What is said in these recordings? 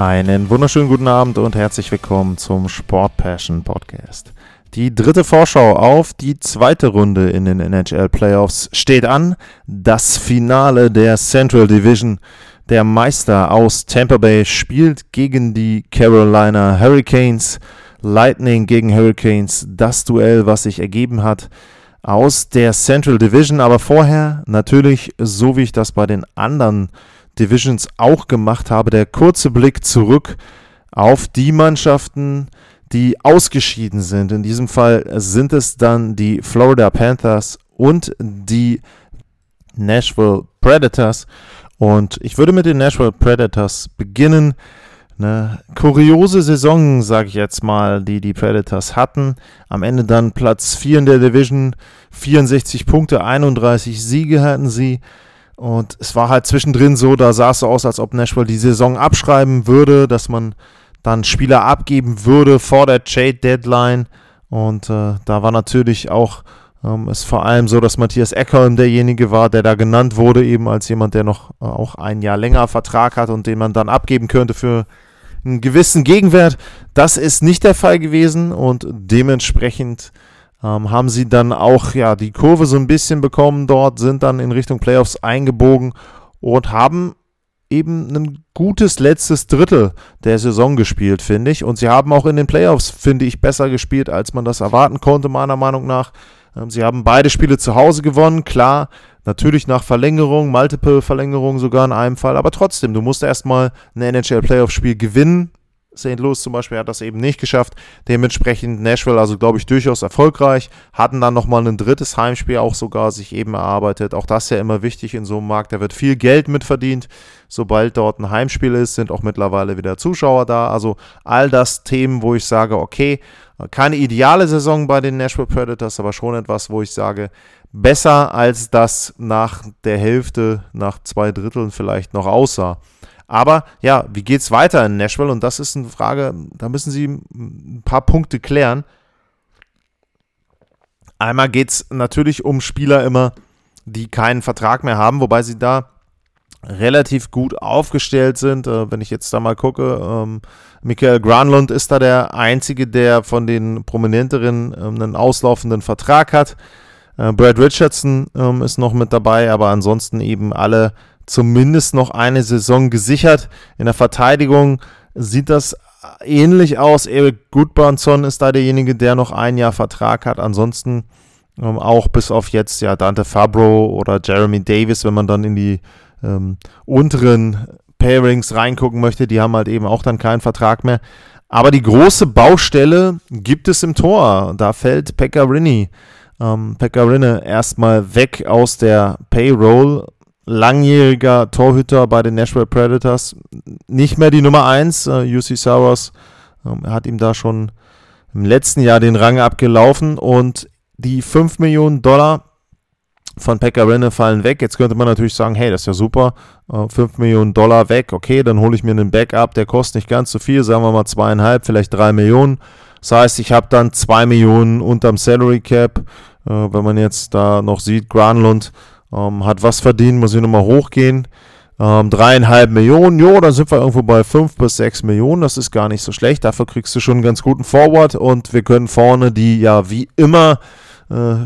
Einen wunderschönen guten Abend und herzlich willkommen zum Sport Passion Podcast. Die dritte Vorschau auf die zweite Runde in den NHL Playoffs steht an. Das Finale der Central Division. Der Meister aus Tampa Bay spielt gegen die Carolina Hurricanes. Lightning gegen Hurricanes. Das Duell, was sich ergeben hat aus der Central Division. Aber vorher natürlich, so wie ich das bei den anderen Divisions auch gemacht habe, der kurze Blick zurück auf die Mannschaften, die ausgeschieden sind. In diesem Fall sind es dann die Florida Panthers und die Nashville Predators. Und ich würde mit den Nashville Predators beginnen. Eine kuriose Saison, sage ich jetzt mal, die die Predators hatten. Am Ende dann Platz 4 in der Division, 64 Punkte, 31 Siege hatten sie. Und es war halt zwischendrin so, da sah es so aus, als ob Nashville die Saison abschreiben würde, dass man dann Spieler abgeben würde vor der Trade-Deadline. Und äh, da war natürlich auch ähm, es vor allem so, dass Matthias Eckholm derjenige war, der da genannt wurde, eben als jemand, der noch äh, auch ein Jahr länger Vertrag hat und den man dann abgeben könnte für einen gewissen Gegenwert. Das ist nicht der Fall gewesen und dementsprechend ähm, haben sie dann auch ja die Kurve so ein bisschen bekommen dort, sind dann in Richtung Playoffs eingebogen und haben eben ein gutes letztes Drittel der Saison gespielt, finde ich. Und sie haben auch in den Playoffs, finde ich, besser gespielt, als man das erwarten konnte, meiner Meinung nach. Ähm, sie haben beide Spiele zu Hause gewonnen, klar, natürlich nach Verlängerung, Multiple Verlängerung sogar in einem Fall, aber trotzdem, du musst erstmal ein NHL Playoff Spiel gewinnen, St. Louis zum Beispiel hat das eben nicht geschafft. Dementsprechend Nashville, also glaube ich, durchaus erfolgreich. Hatten dann nochmal ein drittes Heimspiel auch sogar sich eben erarbeitet. Auch das ist ja immer wichtig in so einem Markt. Da wird viel Geld mitverdient. Sobald dort ein Heimspiel ist, sind auch mittlerweile wieder Zuschauer da. Also all das Themen, wo ich sage, okay, keine ideale Saison bei den Nashville Predators, aber schon etwas, wo ich sage, besser als das nach der Hälfte, nach zwei Dritteln vielleicht noch aussah. Aber ja, wie geht es weiter in Nashville? Und das ist eine Frage, da müssen Sie ein paar Punkte klären. Einmal geht es natürlich um Spieler immer, die keinen Vertrag mehr haben, wobei sie da relativ gut aufgestellt sind. Äh, wenn ich jetzt da mal gucke, ähm, Michael Granlund ist da der Einzige, der von den Prominenteren ähm, einen auslaufenden Vertrag hat. Äh, Brad Richardson ähm, ist noch mit dabei, aber ansonsten eben alle zumindest noch eine Saison gesichert. In der Verteidigung sieht das ähnlich aus. Eric Gudbranson ist da derjenige, der noch ein Jahr Vertrag hat. Ansonsten ähm, auch bis auf jetzt ja Dante Fabro oder Jeremy Davis, wenn man dann in die ähm, unteren Pairings reingucken möchte, die haben halt eben auch dann keinen Vertrag mehr. Aber die große Baustelle gibt es im Tor. Da fällt Pekka Rinne. Ähm, erstmal weg aus der Payroll langjähriger Torhüter bei den Nashville Predators. Nicht mehr die Nummer 1. Äh, UC Saros äh, hat ihm da schon im letzten Jahr den Rang abgelaufen und die 5 Millionen Dollar von Pekka fallen weg. Jetzt könnte man natürlich sagen, hey, das ist ja super, äh, 5 Millionen Dollar weg, okay, dann hole ich mir einen Backup, der kostet nicht ganz so viel, sagen wir mal zweieinhalb, vielleicht drei Millionen. Das heißt, ich habe dann 2 Millionen unterm Salary Cap. Äh, wenn man jetzt da noch sieht, Granlund ähm, hat was verdient, muss ich nochmal hochgehen. Ähm, dreieinhalb Millionen, jo, dann sind wir irgendwo bei fünf bis sechs Millionen. Das ist gar nicht so schlecht. Dafür kriegst du schon einen ganz guten Forward und wir können vorne die ja wie immer äh,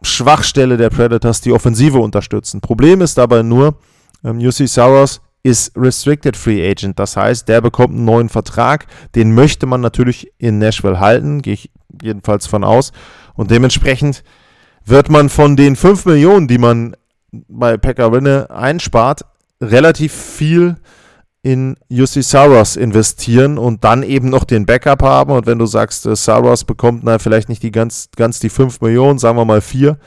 Schwachstelle der Predators, die Offensive unterstützen. Problem ist dabei nur, ähm, UC Saros ist Restricted Free Agent. Das heißt, der bekommt einen neuen Vertrag. Den möchte man natürlich in Nashville halten, gehe ich jedenfalls von aus. Und dementsprechend wird man von den 5 Millionen, die man bei Pekka Rinne einspart, relativ viel in UC Saros investieren und dann eben noch den Backup haben. Und wenn du sagst, äh, Saros bekommt na, vielleicht nicht die ganz, ganz die 5 Millionen, sagen wir mal 4,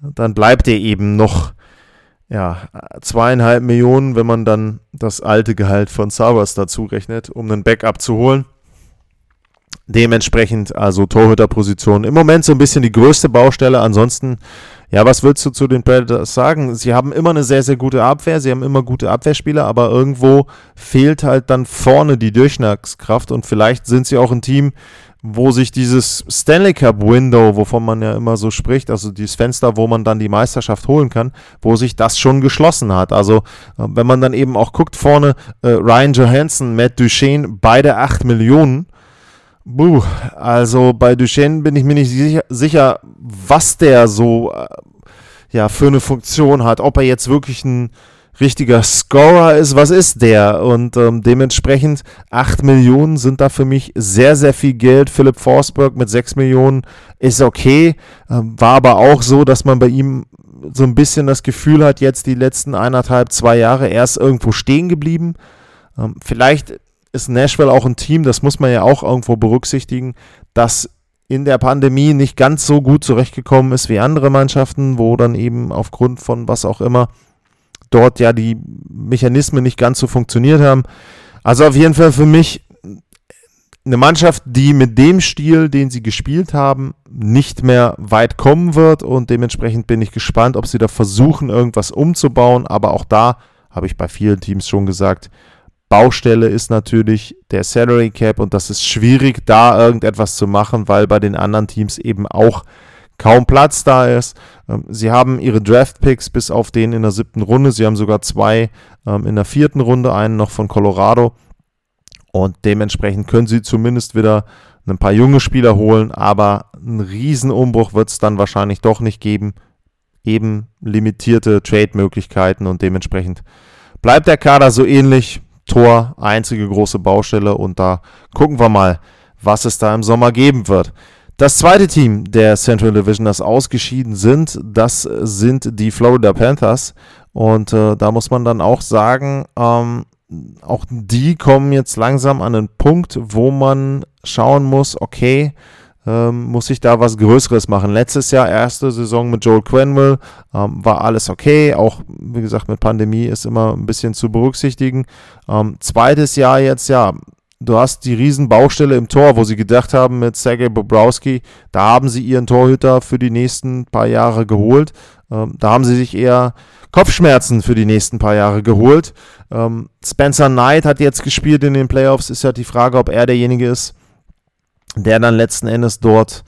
dann bleibt dir eben noch ja, zweieinhalb Millionen, wenn man dann das alte Gehalt von Saros dazu rechnet, um einen Backup zu holen. Dementsprechend also Torhüterposition im Moment so ein bisschen die größte Baustelle. Ansonsten, ja, was willst du zu den Predators sagen? Sie haben immer eine sehr, sehr gute Abwehr, sie haben immer gute Abwehrspieler, aber irgendwo fehlt halt dann vorne die Durchschlagskraft und vielleicht sind sie auch ein Team, wo sich dieses Stanley Cup Window, wovon man ja immer so spricht, also dieses Fenster, wo man dann die Meisterschaft holen kann, wo sich das schon geschlossen hat. Also äh, wenn man dann eben auch guckt vorne, äh, Ryan Johansson, Matt Duchesne, beide 8 Millionen. Buh, also bei Duchesne bin ich mir nicht sicher, sicher was der so äh, ja, für eine Funktion hat. Ob er jetzt wirklich ein richtiger Scorer ist, was ist der? Und ähm, dementsprechend 8 Millionen sind da für mich sehr, sehr viel Geld. Philipp Forsberg mit 6 Millionen ist okay. Ähm, war aber auch so, dass man bei ihm so ein bisschen das Gefühl hat, jetzt die letzten eineinhalb, zwei Jahre, er ist irgendwo stehen geblieben. Ähm, vielleicht ist Nashville auch ein Team, das muss man ja auch irgendwo berücksichtigen, das in der Pandemie nicht ganz so gut zurechtgekommen ist wie andere Mannschaften, wo dann eben aufgrund von was auch immer dort ja die Mechanismen nicht ganz so funktioniert haben. Also auf jeden Fall für mich eine Mannschaft, die mit dem Stil, den sie gespielt haben, nicht mehr weit kommen wird und dementsprechend bin ich gespannt, ob sie da versuchen, irgendwas umzubauen. Aber auch da habe ich bei vielen Teams schon gesagt, Baustelle ist natürlich der Salary Cap und das ist schwierig, da irgendetwas zu machen, weil bei den anderen Teams eben auch kaum Platz da ist. Ähm, sie haben ihre Draft-Picks bis auf den in der siebten Runde. Sie haben sogar zwei ähm, in der vierten Runde, einen noch von Colorado. Und dementsprechend können sie zumindest wieder ein paar junge Spieler holen, aber einen Riesenumbruch wird es dann wahrscheinlich doch nicht geben. Eben limitierte Trade-Möglichkeiten und dementsprechend bleibt der Kader so ähnlich. Tor, einzige große Baustelle und da gucken wir mal, was es da im Sommer geben wird. Das zweite Team der Central Division, das ausgeschieden sind, das sind die Florida Panthers. Und äh, da muss man dann auch sagen, ähm, auch die kommen jetzt langsam an einen Punkt, wo man schauen muss, okay, ähm, muss ich da was Größeres machen. Letztes Jahr, erste Saison mit Joel Quenville, ähm, war alles okay. Auch, wie gesagt, mit Pandemie ist immer ein bisschen zu berücksichtigen. Ähm, zweites Jahr jetzt, ja, Du hast die Riesenbaustelle im Tor, wo sie gedacht haben mit Sergei Bobrowski, da haben sie ihren Torhüter für die nächsten paar Jahre geholt. Ähm, da haben sie sich eher Kopfschmerzen für die nächsten paar Jahre geholt. Ähm, Spencer Knight hat jetzt gespielt in den Playoffs. Ist ja die Frage, ob er derjenige ist, der dann letzten Endes dort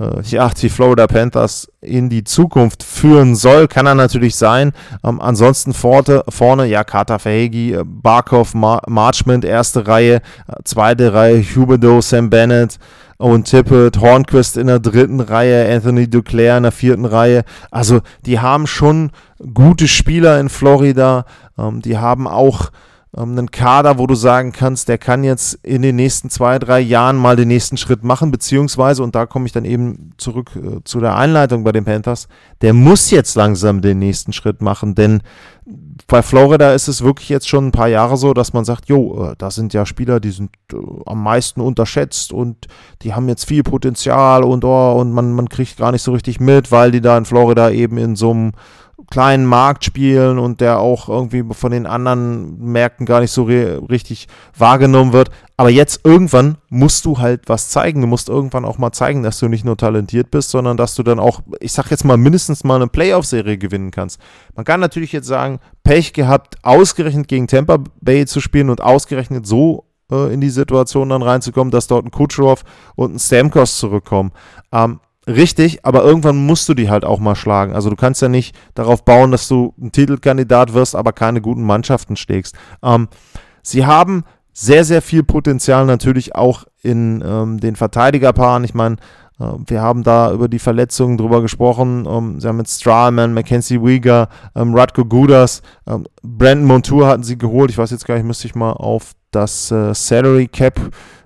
äh, ja, die Florida Panthers in die Zukunft führen soll, kann er natürlich sein. Ähm, ansonsten vorne, vorne, ja, Carter Verhegi, äh, Barkov, Mar Marchment, erste Reihe, äh, zweite Reihe, Huberdo, Sam Bennett und Tippett, Hornquist in der dritten Reihe, Anthony Duclair in der vierten Reihe. Also, die haben schon gute Spieler in Florida. Ähm, die haben auch ähm, einen Kader, wo du sagen kannst, der kann jetzt in den nächsten zwei, drei Jahren mal den nächsten Schritt machen, beziehungsweise, und da komme ich dann eben zurück äh, zu der Einleitung bei den Panthers, der muss jetzt langsam den nächsten Schritt machen, denn bei Florida ist es wirklich jetzt schon ein paar Jahre so, dass man sagt, jo, äh, da sind ja Spieler, die sind äh, am meisten unterschätzt und die haben jetzt viel Potenzial und, oh, und man, man kriegt gar nicht so richtig mit, weil die da in Florida eben in so einem kleinen Markt spielen und der auch irgendwie von den anderen Märkten gar nicht so richtig wahrgenommen wird. Aber jetzt irgendwann musst du halt was zeigen. Du musst irgendwann auch mal zeigen, dass du nicht nur talentiert bist, sondern dass du dann auch, ich sag jetzt mal, mindestens mal eine Playoff-Serie gewinnen kannst. Man kann natürlich jetzt sagen, Pech gehabt, ausgerechnet gegen Tampa Bay zu spielen und ausgerechnet so äh, in die Situation dann reinzukommen, dass dort ein Kucherov und ein Stamkos zurückkommen. Ähm, Richtig, aber irgendwann musst du die halt auch mal schlagen. Also du kannst ja nicht darauf bauen, dass du ein Titelkandidat wirst, aber keine guten Mannschaften schlägst. Ähm, sie haben sehr, sehr viel Potenzial natürlich auch in ähm, den Verteidigerpaaren. Ich meine, wir haben da über die Verletzungen drüber gesprochen. Ähm, sie haben mit Strahlman, Mackenzie Wieger, ähm, Radko Gudas, ähm, Brandon Montour hatten sie geholt. Ich weiß jetzt gar nicht, müsste ich mal auf das äh, Salary Cap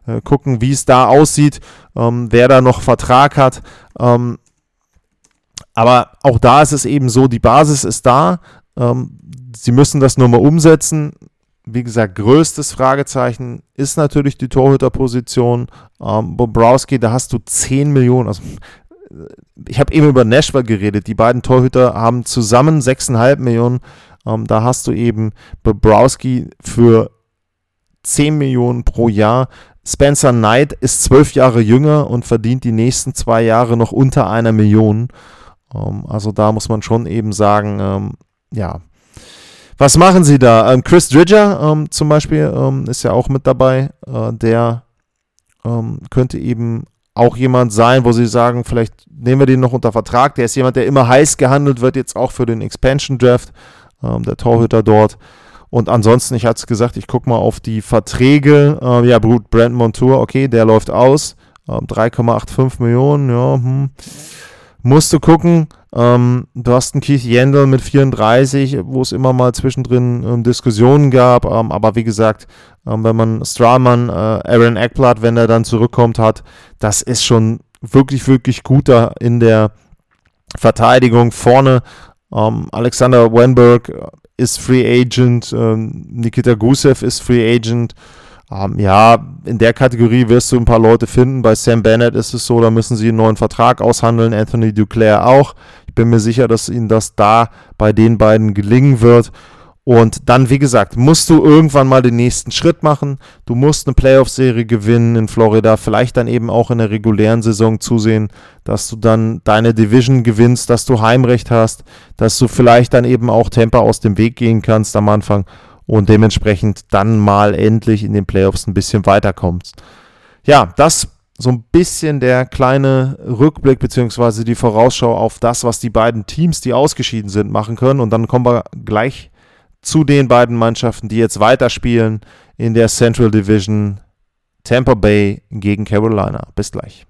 äh, gucken, wie es da aussieht, ähm, wer da noch Vertrag hat. Ähm, aber auch da ist es eben so, die Basis ist da. Ähm, sie müssen das nur mal umsetzen. Wie gesagt, größtes Fragezeichen ist natürlich die Torhüterposition. Ähm, Bobrowski, da hast du 10 Millionen. Also, ich habe eben über Nashville geredet. Die beiden Torhüter haben zusammen 6,5 Millionen. Ähm, da hast du eben Bobrowski für 10 Millionen pro Jahr Spencer Knight ist zwölf Jahre jünger und verdient die nächsten zwei Jahre noch unter einer Million. Ähm, also da muss man schon eben sagen, ähm, ja. Was machen sie da? Ähm, Chris Dridger ähm, zum Beispiel ähm, ist ja auch mit dabei. Äh, der ähm, könnte eben auch jemand sein, wo sie sagen, vielleicht nehmen wir den noch unter Vertrag. Der ist jemand, der immer heiß gehandelt wird, jetzt auch für den Expansion Draft, der Torhüter dort. Und ansonsten, ich hatte es gesagt, ich gucke mal auf die Verträge. Äh, ja, Brut Brent Montour, okay, der läuft aus. Ähm, 3,85 Millionen, ja, hm. Musst du gucken. Ähm, du hast einen Keith Yandel mit 34, wo es immer mal zwischendrin ähm, Diskussionen gab. Ähm, aber wie gesagt, ähm, wenn man Strahman, äh, Aaron Eckblatt, wenn er dann zurückkommt, hat, das ist schon wirklich, wirklich gut da in der Verteidigung vorne. Ähm, Alexander Wenberg ist Free Agent, ähm, Nikita Gusev ist Free Agent. Ähm, ja, in der Kategorie wirst du ein paar Leute finden. Bei Sam Bennett ist es so, da müssen sie einen neuen Vertrag aushandeln. Anthony Duclair auch. Ich bin mir sicher, dass ihnen das da bei den beiden gelingen wird. Und dann, wie gesagt, musst du irgendwann mal den nächsten Schritt machen. Du musst eine Playoff-Serie gewinnen in Florida, vielleicht dann eben auch in der regulären Saison zusehen, dass du dann deine Division gewinnst, dass du Heimrecht hast, dass du vielleicht dann eben auch Temper aus dem Weg gehen kannst am Anfang und dementsprechend dann mal endlich in den Playoffs ein bisschen weiterkommst. Ja, das so ein bisschen der kleine Rückblick beziehungsweise die Vorausschau auf das, was die beiden Teams, die ausgeschieden sind, machen können. Und dann kommen wir gleich zu den beiden Mannschaften, die jetzt weiterspielen in der Central Division. Tampa Bay gegen Carolina. Bis gleich.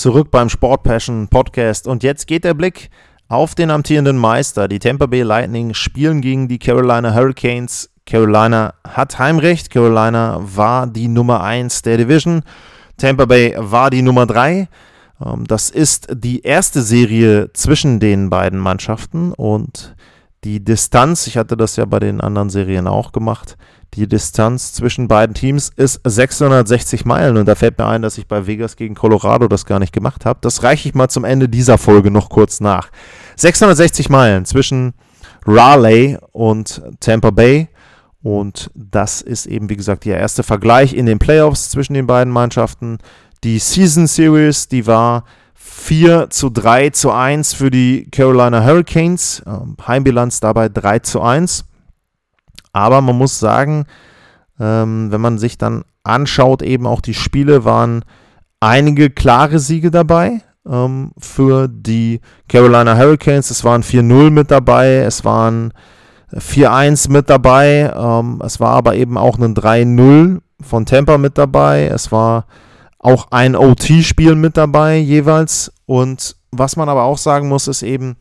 Zurück beim Sport Passion Podcast. Und jetzt geht der Blick auf den amtierenden Meister. Die Tampa Bay Lightning spielen gegen die Carolina Hurricanes. Carolina hat Heimrecht. Carolina war die Nummer 1 der Division. Tampa Bay war die Nummer 3. Ähm, das ist die erste Serie zwischen den beiden Mannschaften und die Distanz, ich hatte das ja bei den anderen Serien auch gemacht, die Distanz zwischen beiden Teams ist 660 Meilen und da fällt mir ein, dass ich bei Vegas gegen Colorado das gar nicht gemacht habe. Das reiche ich mal zum Ende dieser Folge noch kurz nach. 660 Meilen zwischen Raleigh und Tampa Bay und das ist eben, wie gesagt, der erste Vergleich in den Playoffs zwischen den beiden Mannschaften. Die Season Series, die war 4 zu 3 zu 1 für die Carolina Hurricanes. Ähm, Heimbilanz dabei 3 zu 1. Aber man muss sagen, ähm, wenn man sich dann anschaut, eben auch die Spiele, waren einige klare Siege dabei ähm, für die Carolina Hurricanes. Es waren 4-0 mit dabei, es waren 4-1 mit dabei, ähm, es war aber eben auch ein 3-0 von Tampa mit dabei, es war auch ein OT-Spiel mit dabei jeweils. Und was man aber auch sagen muss, ist eben,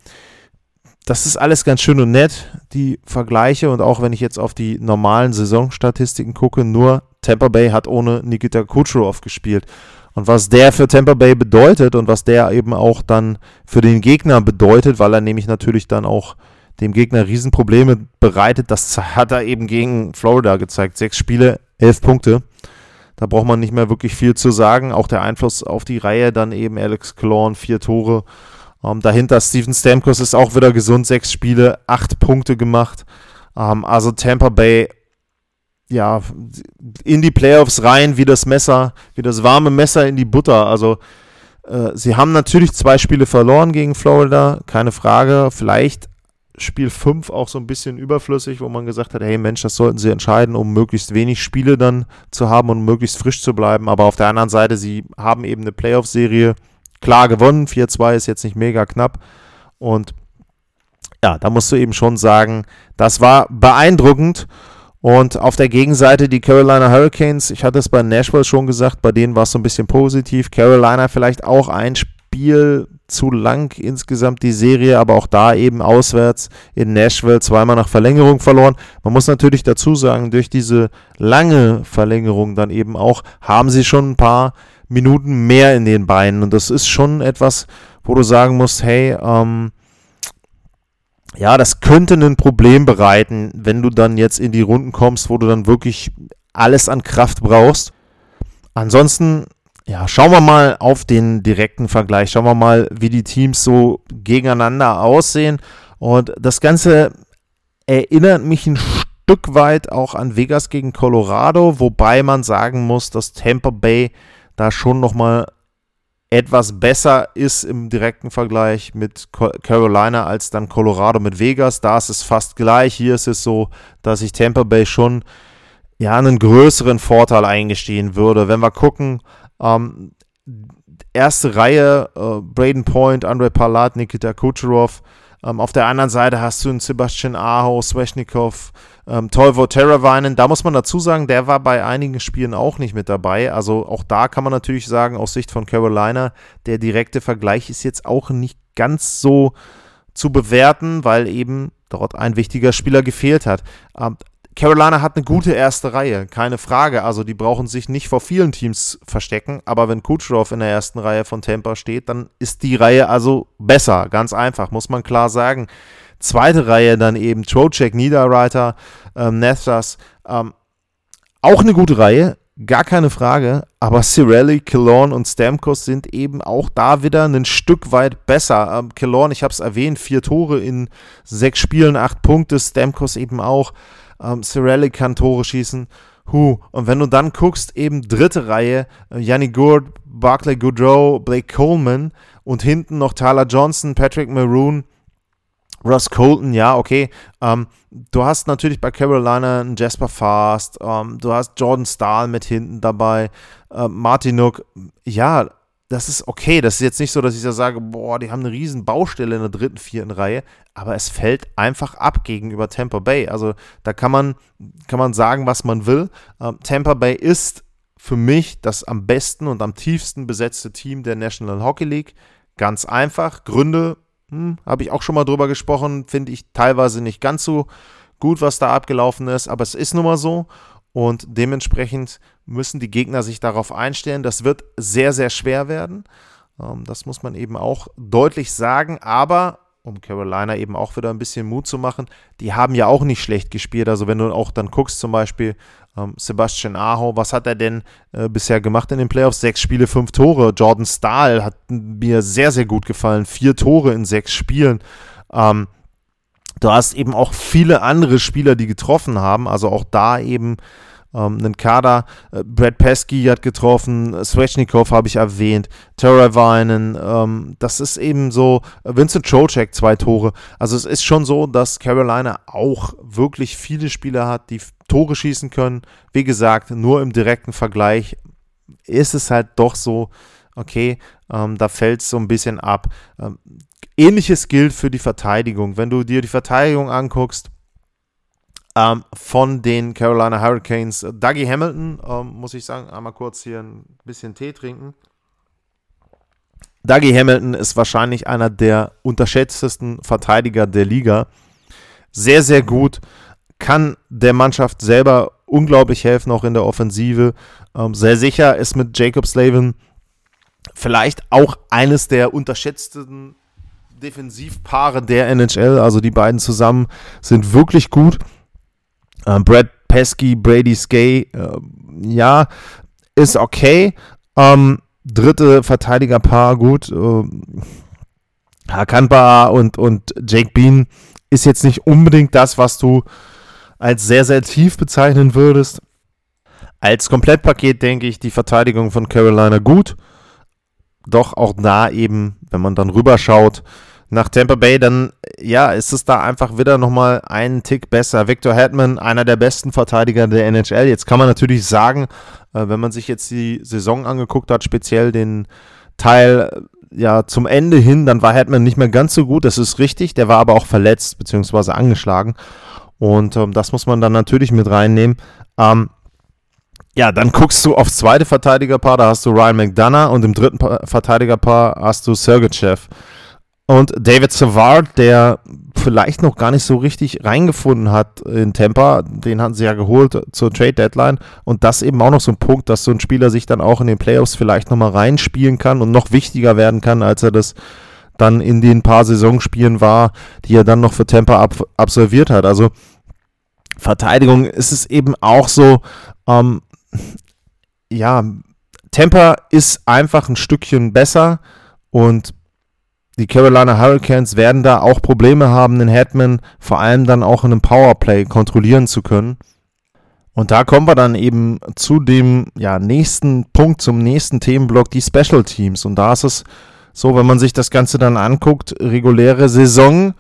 das ist alles ganz schön und nett, die Vergleiche. Und auch wenn ich jetzt auf die normalen Saisonstatistiken gucke, nur Tampa Bay hat ohne Nikita Kucherov gespielt. Und was der für Tampa Bay bedeutet und was der eben auch dann für den Gegner bedeutet, weil er nämlich natürlich dann auch dem Gegner Riesenprobleme bereitet, das hat er eben gegen Florida gezeigt. Sechs Spiele, elf Punkte. Da braucht man nicht mehr wirklich viel zu sagen. Auch der Einfluss auf die Reihe, dann eben Alex Klorn, vier Tore. Ähm, dahinter Steven Stamkos ist auch wieder gesund, sechs Spiele, acht Punkte gemacht. Ähm, also Tampa Bay, ja, in die Playoffs rein wie das Messer, wie das warme Messer in die Butter. Also äh, sie haben natürlich zwei Spiele verloren gegen Florida, keine Frage. Vielleicht Spiel 5 auch so ein bisschen überflüssig, wo man gesagt hat, hey Mensch, das sollten sie entscheiden, um möglichst wenig Spiele dann zu haben und möglichst frisch zu bleiben. Aber auf der anderen Seite, sie haben eben eine Playoff-Serie klar gewonnen. 4-2 ist jetzt nicht mega knapp. Und ja, da musst du eben schon sagen, das war beeindruckend. Und auf der Gegenseite die Carolina Hurricanes, ich hatte es bei Nashville schon gesagt, bei denen war es so ein bisschen positiv. Carolina vielleicht auch ein Spiel zu lang insgesamt die Serie, aber auch da eben auswärts in Nashville zweimal nach Verlängerung verloren. Man muss natürlich dazu sagen, durch diese lange Verlängerung dann eben auch haben sie schon ein paar Minuten mehr in den Beinen. Und das ist schon etwas, wo du sagen musst, hey, ähm, ja, das könnte ein Problem bereiten, wenn du dann jetzt in die Runden kommst, wo du dann wirklich alles an Kraft brauchst. Ansonsten, ja, schauen wir mal auf den direkten Vergleich. Schauen wir mal, wie die Teams so gegeneinander aussehen. Und das Ganze erinnert mich ein Stück weit auch an Vegas gegen Colorado, wobei man sagen muss, dass Tampa Bay da schon nochmal etwas besser ist im direkten Vergleich mit Carolina als dann Colorado mit Vegas. Da ist es fast gleich. Hier ist es so, dass ich Tampa Bay schon ja einen größeren Vorteil eingestehen würde. Wenn wir gucken, ähm, erste Reihe, äh, Braden Point, Andre Palat, Nikita Kucherov, ähm, auf der anderen Seite hast du einen Sebastian Aho, Sveshnikov, ähm, Tolvo Teravainen. Da muss man dazu sagen, der war bei einigen Spielen auch nicht mit dabei. Also auch da kann man natürlich sagen, aus Sicht von Carolina, der direkte Vergleich ist jetzt auch nicht ganz so zu bewerten, weil eben dort ein wichtiger Spieler gefehlt hat. Ähm, Carolina hat eine gute erste Reihe, keine Frage. Also die brauchen sich nicht vor vielen Teams verstecken. Aber wenn Kucherov in der ersten Reihe von Tampa steht, dann ist die Reihe also besser. Ganz einfach, muss man klar sagen. Zweite Reihe dann eben Trocek, Niederreiter, ähm, Nethas. Ähm, auch eine gute Reihe, gar keine Frage. Aber Cirelli, Killorn und Stamkos sind eben auch da wieder ein Stück weit besser. Ähm, Killorn, ich habe es erwähnt, vier Tore in sechs Spielen, acht Punkte. Stamkos eben auch. Ähm, Cirelli kann Tore schießen. Huh. Und wenn du dann guckst, eben dritte Reihe, äh, Yanni Gourde, Barclay Goodrow, Blake Coleman und hinten noch Tyler Johnson, Patrick Maroon, Russ Colton, ja, okay. Ähm, du hast natürlich bei Carolina einen Jasper Fast, ähm, du hast Jordan Stahl mit hinten dabei, äh, Martin Nook, ja, das ist okay. Das ist jetzt nicht so, dass ich da sage, boah, die haben eine riesen Baustelle in der dritten, vierten Reihe, aber es fällt einfach ab gegenüber Tampa Bay. Also da kann man, kann man sagen, was man will. Ähm, Tampa Bay ist für mich das am besten und am tiefsten besetzte Team der National Hockey League. Ganz einfach. Gründe, hm, habe ich auch schon mal drüber gesprochen, finde ich teilweise nicht ganz so gut, was da abgelaufen ist, aber es ist nun mal so. Und dementsprechend müssen die Gegner sich darauf einstellen. Das wird sehr, sehr schwer werden. Ähm, das muss man eben auch deutlich sagen. Aber um Carolina eben auch wieder ein bisschen Mut zu machen, die haben ja auch nicht schlecht gespielt. Also wenn du auch dann guckst, zum Beispiel Sebastian Aho, was hat er denn äh, bisher gemacht in den Playoffs? Sechs Spiele, fünf Tore. Jordan Stahl hat mir sehr, sehr gut gefallen. Vier Tore in sechs Spielen. Ähm, Du hast eben auch viele andere Spieler, die getroffen haben, also auch da eben ähm, einen Kader. Äh, Brad Pesky hat getroffen, Svechnikov habe ich erwähnt, Teravainen, ähm, das ist eben so, Vincent Trocek zwei Tore. Also es ist schon so, dass Carolina auch wirklich viele Spieler hat, die Tore schießen können. Wie gesagt, nur im direkten Vergleich ist es halt doch so, okay, ähm, da fällt es so ein bisschen ab. Ähm, Ähnliches gilt für die Verteidigung. Wenn du dir die Verteidigung anguckst ähm, von den Carolina Hurricanes, äh, Dougie Hamilton, ähm, muss ich sagen, einmal kurz hier ein bisschen Tee trinken. Dougie Hamilton ist wahrscheinlich einer der unterschätztesten Verteidiger der Liga. Sehr, sehr gut. Kann der Mannschaft selber unglaublich helfen, auch in der Offensive. Ähm, sehr sicher ist mit Jacob Slavin vielleicht auch eines der unterschätzten Defensivpaare der NHL, also die beiden zusammen, sind wirklich gut. Ähm, Brad Pesky, Brady Skay, äh, ja, ist okay. Ähm, dritte Verteidigerpaar, gut. Äh, Hakanba und, und Jake Bean ist jetzt nicht unbedingt das, was du als sehr, sehr tief bezeichnen würdest. Als Komplettpaket denke ich die Verteidigung von Carolina gut. Doch auch da eben, wenn man dann rüberschaut, nach Tampa Bay, dann ja, ist es da einfach wieder nochmal einen Tick besser. Victor Hetman, einer der besten Verteidiger der NHL. Jetzt kann man natürlich sagen, äh, wenn man sich jetzt die Saison angeguckt hat, speziell den Teil äh, ja zum Ende hin, dann war Hetman nicht mehr ganz so gut, das ist richtig. Der war aber auch verletzt bzw. angeschlagen. Und ähm, das muss man dann natürlich mit reinnehmen. Ähm, ja, dann guckst du aufs zweite Verteidigerpaar, da hast du Ryan McDonough und im dritten Verteidigerpaar hast du Sergachev. Und David Savard, der vielleicht noch gar nicht so richtig reingefunden hat in Tampa, den hatten sie ja geholt zur Trade Deadline. Und das eben auch noch so ein Punkt, dass so ein Spieler sich dann auch in den Playoffs vielleicht nochmal reinspielen kann und noch wichtiger werden kann, als er das dann in den paar Saisonspielen war, die er dann noch für Tampa ab absolviert hat. Also Verteidigung ist es eben auch so, ähm, ja, Tampa ist einfach ein Stückchen besser und die Carolina Hurricanes werden da auch Probleme haben, den Headman vor allem dann auch in einem Powerplay kontrollieren zu können. Und da kommen wir dann eben zu dem ja, nächsten Punkt, zum nächsten Themenblock, die Special Teams. Und da ist es so, wenn man sich das Ganze dann anguckt, reguläre Saison,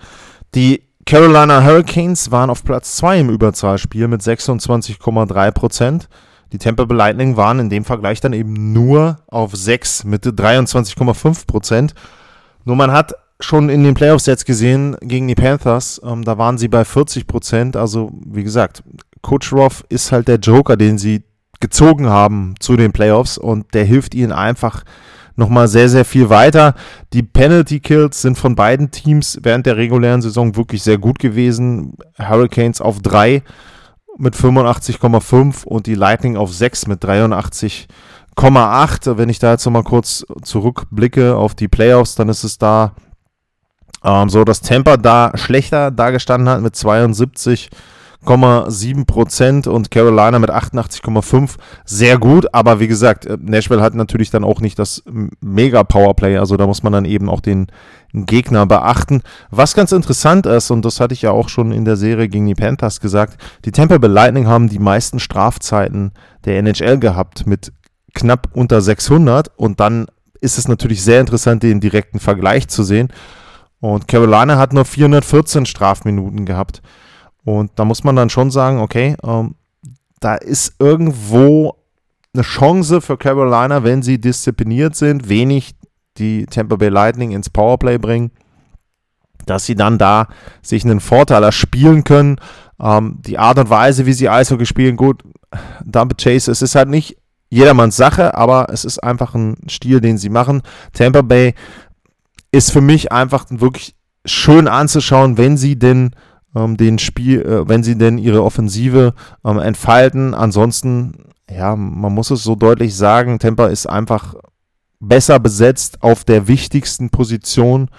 die Carolina Hurricanes waren auf Platz 2 im Überzahlspiel mit 26,3 Prozent. Die Tampa Bay Lightning waren in dem Vergleich dann eben nur auf 6 mit 23,5 Prozent. Nur man hat schon in den Playoffs jetzt gesehen gegen die Panthers, ähm, da waren sie bei 40 Prozent. Also wie gesagt, Kucherov ist halt der Joker, den sie gezogen haben zu den Playoffs und der hilft ihnen einfach nochmal sehr, sehr viel weiter. Die Penalty Kills sind von beiden Teams während der regulären Saison wirklich sehr gut gewesen. Hurricanes auf 3 mit 85,5 und die Lightning auf 6 mit 83,8. Wenn ich da jetzt nochmal kurz zurückblicke auf die Playoffs, dann ist es da ähm, so, dass Tampa da schlechter dargestanden hat mit 72. 88,7 Prozent und Carolina mit 88,5 sehr gut, aber wie gesagt, äh, Nashville hat natürlich dann auch nicht das mega Powerplay, also da muss man dann eben auch den Gegner beachten. Was ganz interessant ist, und das hatte ich ja auch schon in der Serie gegen die Panthers gesagt, die Tampa Bay Lightning haben die meisten Strafzeiten der NHL gehabt mit knapp unter 600 und dann ist es natürlich sehr interessant, den direkten Vergleich zu sehen. Und Carolina hat nur 414 Strafminuten gehabt. Und da muss man dann schon sagen, okay, ähm, da ist irgendwo eine Chance für Carolina, wenn sie diszipliniert sind, wenig die Tampa Bay Lightning ins Powerplay bringen, dass sie dann da sich einen Vorteil erspielen können. Ähm, die Art und Weise, wie sie Eishockey spielen, gut, Dump Chase, es ist halt nicht jedermanns Sache, aber es ist einfach ein Stil, den sie machen. Tampa Bay ist für mich einfach wirklich schön anzuschauen, wenn sie denn ähm, den Spiel, äh, wenn sie denn ihre Offensive ähm, entfalten. Ansonsten, ja, man muss es so deutlich sagen, Tampa ist einfach besser besetzt auf der wichtigsten Position,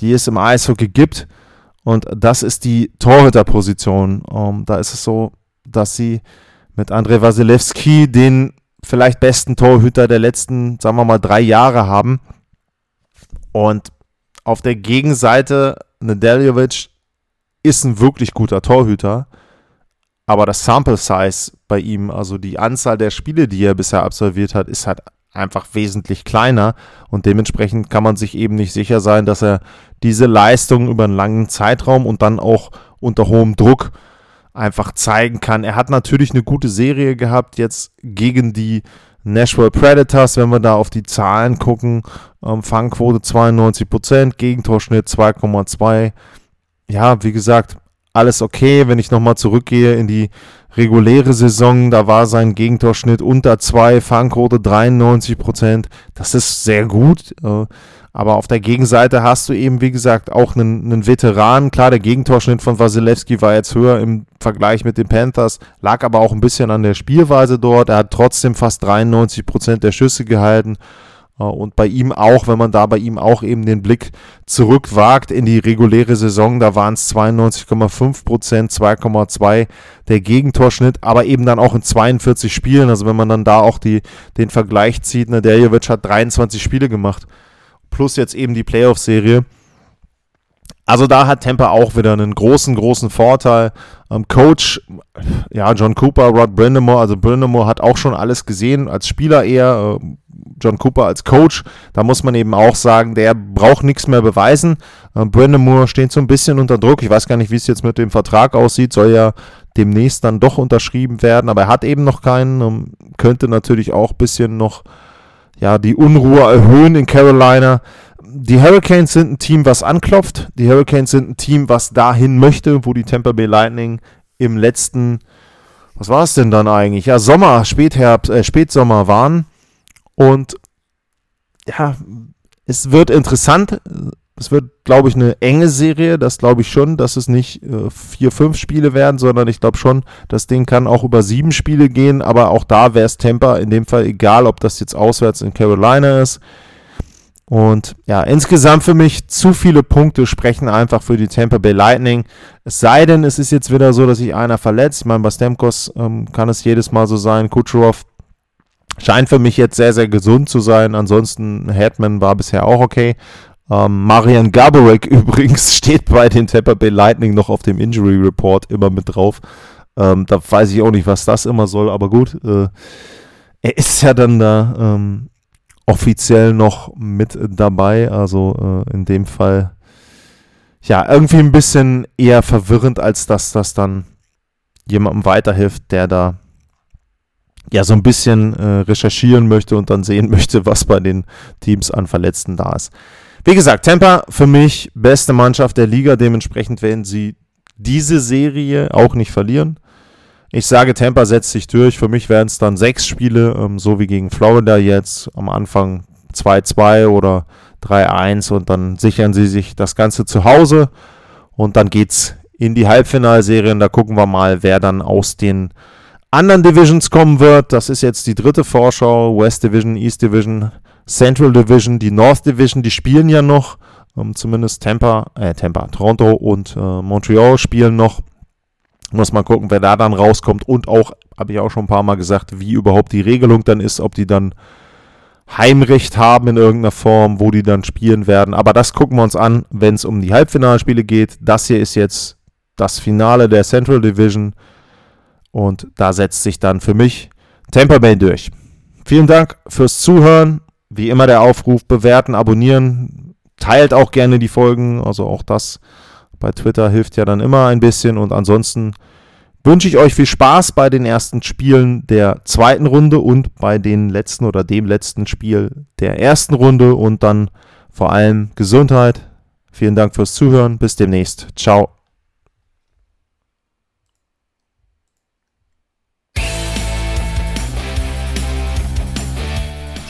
die es im Eishockey gibt. Und das ist die Torhüterposition. Ähm, da ist es so, dass sie mit Andrei Wasilewski den vielleicht besten Torhüter der letzten, sagen wir mal, drei Jahre haben. Und auf der Gegenseite Nedeljovic ist ein wirklich guter Torhüter, aber das Sample Size bei ihm, also die Anzahl der Spiele, die er bisher absolviert hat, ist halt einfach wesentlich kleiner und dementsprechend kann man sich eben nicht sicher sein, dass er diese Leistung über einen langen Zeitraum und dann auch unter hohem Druck einfach zeigen kann. Er hat natürlich eine gute Serie gehabt jetzt gegen die Nashville Predators, wenn wir da auf die Zahlen gucken. Ähm, Fangquote 92%, Gegentorschnitt 2,2 ja, wie gesagt, alles okay. Wenn ich nochmal zurückgehe in die reguläre Saison, da war sein Gegentorschnitt unter 2, Fangquote 93 Prozent. Das ist sehr gut. Äh, aber auf der Gegenseite hast du eben, wie gesagt, auch einen, einen Veteran. Klar, der Gegentorschnitt von Wasilewski war jetzt höher im Vergleich mit den Panthers, lag aber auch ein bisschen an der Spielweise dort. Er hat trotzdem fast 93 Prozent der Schüsse gehalten. Äh, und bei ihm auch, wenn man da bei ihm auch eben den Blick zurückwagt in die reguläre Saison, da waren es 92,5 Prozent, 2,2 der Gegentorschnitt, aber eben dann auch in 42 Spielen. Also wenn man dann da auch die, den Vergleich zieht, ne, Derjovic hat 23 Spiele gemacht, plus jetzt eben die Playoff-Serie. Also da hat Tampa auch wieder einen großen, großen Vorteil. Ähm, Coach, ja, John Cooper, Rod Brindamore, also Brindamore hat auch schon alles gesehen, als Spieler eher, äh, John Cooper als Coach, da muss man eben auch sagen, der braucht nichts mehr beweisen. Äh, Brandon Moore steht so ein bisschen unter Druck. Ich weiß gar nicht, wie es jetzt mit dem Vertrag aussieht. Soll ja demnächst dann doch unterschrieben werden, aber er hat eben noch keinen. Ähm, könnte natürlich auch ein bisschen noch ja, die Unruhe erhöhen in Carolina. Die Hurricanes sind ein Team, was anklopft. Die Hurricanes sind ein Team, was dahin möchte, wo die Tampa Bay Lightning im letzten, was war es denn dann eigentlich? Ja, Sommer, Spätherbst, äh, Spätsommer waren. Und ja, es wird interessant. Es wird, glaube ich, eine enge Serie. Das glaube ich schon, dass es nicht äh, vier, fünf Spiele werden, sondern ich glaube schon, das Ding kann auch über sieben Spiele gehen. Aber auch da wäre es Temper in dem Fall egal, ob das jetzt auswärts in Carolina ist Und ja, insgesamt für mich zu viele Punkte sprechen einfach für die Tampa Bay Lightning. Es sei denn, es ist jetzt wieder so, dass sich einer verletzt. Ich meine, bei Stemkos ähm, kann es jedes Mal so sein. Kucherov scheint für mich jetzt sehr, sehr gesund zu sein. Ansonsten, Hetman war bisher auch okay. Ähm, Marian Gaborek übrigens steht bei den Tampa Bay Lightning noch auf dem Injury Report immer mit drauf. Ähm, da weiß ich auch nicht, was das immer soll, aber gut. Äh, er ist ja dann da ähm, offiziell noch mit dabei. Also äh, in dem Fall ja irgendwie ein bisschen eher verwirrend, als dass das dann jemandem weiterhilft, der da ja so ein bisschen äh, recherchieren möchte und dann sehen möchte, was bei den Teams an Verletzten da ist. Wie gesagt, Tampa für mich beste Mannschaft der Liga. Dementsprechend werden sie diese Serie auch nicht verlieren. Ich sage, Tampa setzt sich durch. Für mich wären es dann sechs Spiele, ähm, so wie gegen Florida jetzt am Anfang 2-2 oder 3-1 und dann sichern sie sich das Ganze zu Hause und dann geht's in die Halbfinalserien. Da gucken wir mal, wer dann aus den anderen Divisions kommen wird. Das ist jetzt die dritte Vorschau. West Division, East Division, Central Division, die North Division, die spielen ja noch. Ähm, zumindest Tampa, äh, Tampa, Toronto und äh, Montreal spielen noch. Muss mal gucken, wer da dann rauskommt und auch, habe ich auch schon ein paar Mal gesagt, wie überhaupt die Regelung dann ist, ob die dann Heimrecht haben in irgendeiner Form, wo die dann spielen werden. Aber das gucken wir uns an, wenn es um die Halbfinalspiele geht. Das hier ist jetzt das Finale der Central Division und da setzt sich dann für mich Tampa Bay durch. Vielen Dank fürs Zuhören. Wie immer der Aufruf, bewerten, abonnieren. Teilt auch gerne die Folgen, also auch das bei Twitter hilft ja dann immer ein bisschen. Und ansonsten wünsche ich euch viel Spaß bei den ersten Spielen der zweiten Runde und bei den letzten oder dem letzten Spiel der ersten Runde und dann vor allem Gesundheit. Vielen Dank fürs Zuhören. Bis demnächst. Ciao.